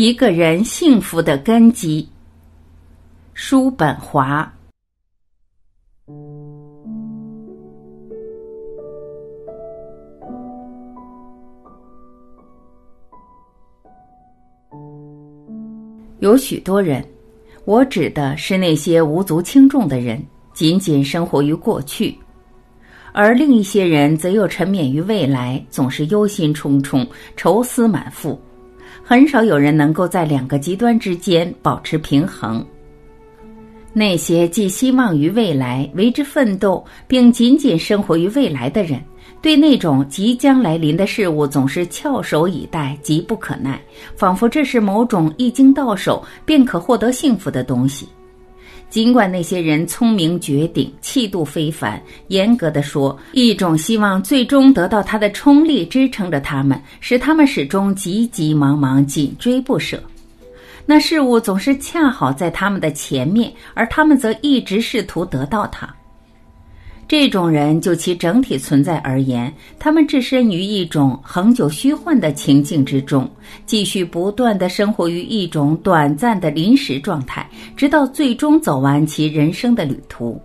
一个人幸福的根基。叔本华。有许多人，我指的是那些无足轻重的人，仅仅生活于过去；而另一些人则又沉湎于未来，总是忧心忡忡、愁思满腹。很少有人能够在两个极端之间保持平衡。那些寄希望于未来、为之奋斗，并仅仅生活于未来的人，对那种即将来临的事物总是翘首以待、急不可耐，仿佛这是某种一经到手便可获得幸福的东西。尽管那些人聪明绝顶、气度非凡，严格的说，一种希望最终得到他的冲力支撑着他们，使他们始终急急忙忙、紧追不舍。那事物总是恰好在他们的前面，而他们则一直试图得到它。这种人就其整体存在而言，他们置身于一种恒久虚幻的情境之中，继续不断的生活于一种短暂的临时状态，直到最终走完其人生的旅途。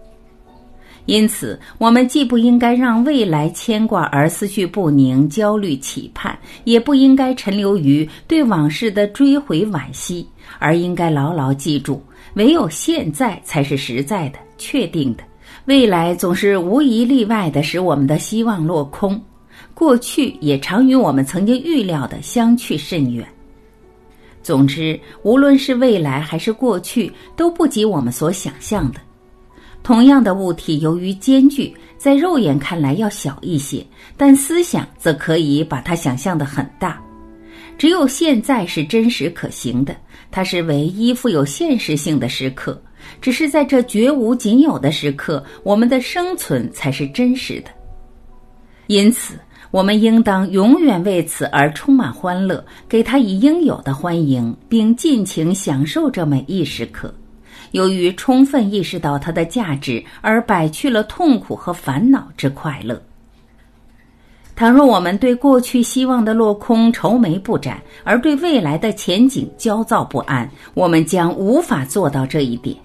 因此，我们既不应该让未来牵挂而思绪不宁、焦虑期盼，也不应该沉留于对往事的追悔惋惜，而应该牢牢记住：唯有现在才是实在的、确定的。未来总是无一例外的使我们的希望落空，过去也常与我们曾经预料的相去甚远。总之，无论是未来还是过去，都不及我们所想象的。同样的物体，由于间距，在肉眼看来要小一些，但思想则可以把它想象的很大。只有现在是真实可行的，它是唯一富有现实性的时刻。只是在这绝无仅有的时刻，我们的生存才是真实的。因此，我们应当永远为此而充满欢乐，给他以应有的欢迎，并尽情享受这每一时刻。由于充分意识到它的价值，而摆去了痛苦和烦恼之快乐。倘若我们对过去希望的落空愁眉不展，而对未来的前景焦躁不安，我们将无法做到这一点。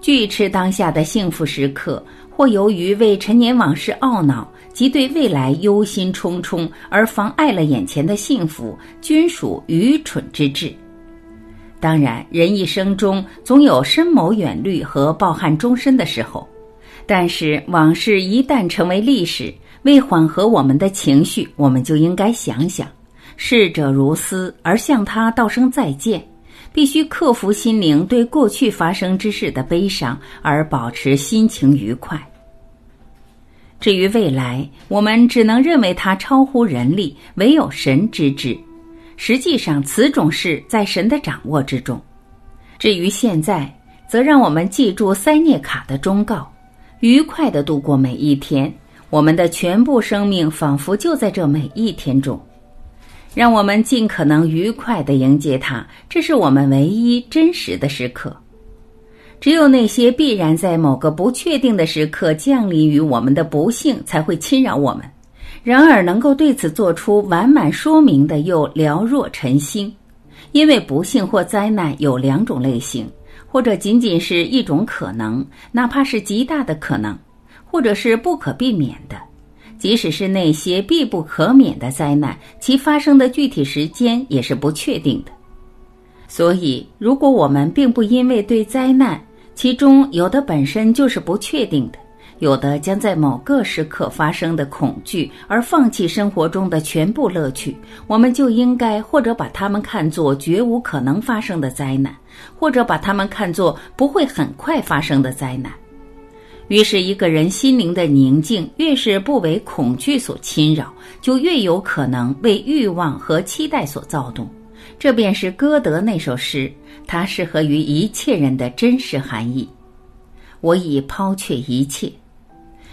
拒斥当下的幸福时刻，或由于为陈年往事懊恼及对未来忧心忡忡而妨碍了眼前的幸福，均属愚蠢之至。当然，人一生中总有深谋远虑和抱憾终身的时候，但是往事一旦成为历史，为缓和我们的情绪，我们就应该想想，逝者如斯，而向他道声再见。必须克服心灵对过去发生之事的悲伤，而保持心情愉快。至于未来，我们只能认为它超乎人力，唯有神知之。实际上，此种事在神的掌握之中。至于现在，则让我们记住塞涅卡的忠告：愉快的度过每一天。我们的全部生命仿佛就在这每一天中。让我们尽可能愉快地迎接它，这是我们唯一真实的时刻。只有那些必然在某个不确定的时刻降临于我们的不幸，才会侵扰我们。然而，能够对此做出完满说明的又寥若晨星，因为不幸或灾难有两种类型，或者仅仅是一种可能，哪怕是极大的可能，或者是不可避免的。即使是那些必不可免的灾难，其发生的具体时间也是不确定的。所以，如果我们并不因为对灾难，其中有的本身就是不确定的，有的将在某个时刻发生的恐惧而放弃生活中的全部乐趣，我们就应该或者把它们看作绝无可能发生的灾难，或者把它们看作不会很快发生的灾难。于是，一个人心灵的宁静越是不为恐惧所侵扰，就越有可能为欲望和期待所躁动。这便是歌德那首诗，它适合于一切人的真实含义。我已抛却一切。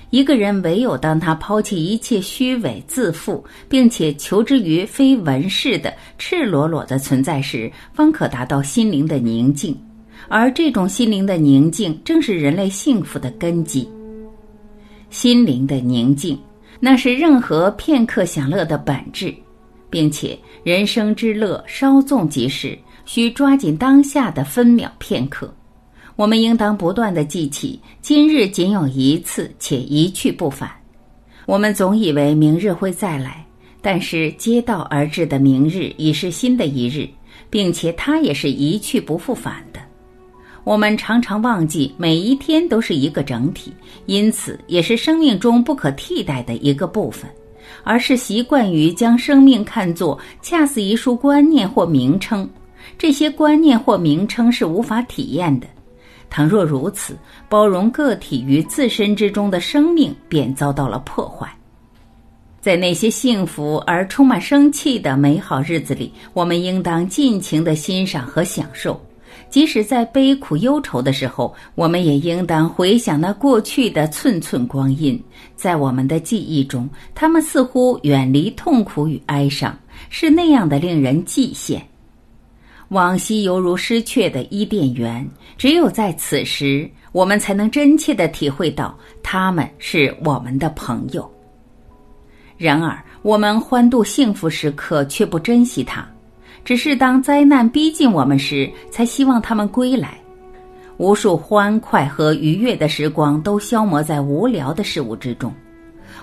一个人唯有当他抛弃一切虚伪自负，并且求之于非文饰的赤裸裸的存在时，方可达到心灵的宁静。而这种心灵的宁静，正是人类幸福的根基。心灵的宁静，那是任何片刻享乐的本质。并且人生之乐稍纵即逝，需抓紧当下的分秒片刻。我们应当不断的记起，今日仅有一次，且一去不返。我们总以为明日会再来，但是接到而至的明日已是新的一日，并且它也是一去不复返。我们常常忘记每一天都是一个整体，因此也是生命中不可替代的一个部分，而是习惯于将生命看作恰似一束观念或名称。这些观念或名称是无法体验的。倘若如此，包容个体于自身之中的生命便遭到了破坏。在那些幸福而充满生气的美好日子里，我们应当尽情的欣赏和享受。即使在悲苦忧愁的时候，我们也应当回想那过去的寸寸光阴。在我们的记忆中，他们似乎远离痛苦与哀伤，是那样的令人记羡。往昔犹如失却的伊甸园，只有在此时，我们才能真切的体会到他们是我们的朋友。然而，我们欢度幸福时刻，却不珍惜它。只是当灾难逼近我们时，才希望他们归来。无数欢快和愉悦的时光都消磨在无聊的事物之中。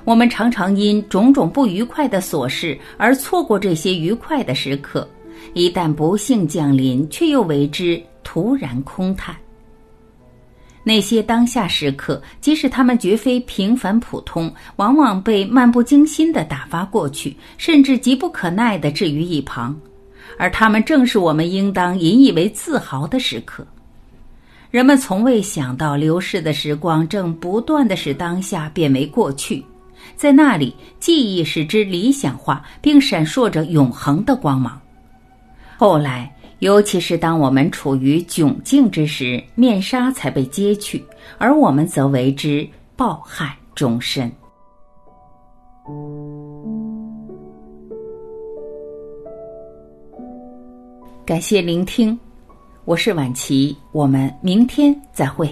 我们常常因种种不愉快的琐事而错过这些愉快的时刻。一旦不幸降临，却又为之突然空叹。那些当下时刻，即使他们绝非平凡普通，往往被漫不经心地打发过去，甚至急不可耐地置于一旁。而他们正是我们应当引以为自豪的时刻。人们从未想到，流逝的时光正不断的使当下变为过去，在那里，记忆使之理想化，并闪烁着永恒的光芒。后来，尤其是当我们处于窘境之时，面纱才被揭去，而我们则为之抱憾终身。感谢聆听，我是晚琪，我们明天再会。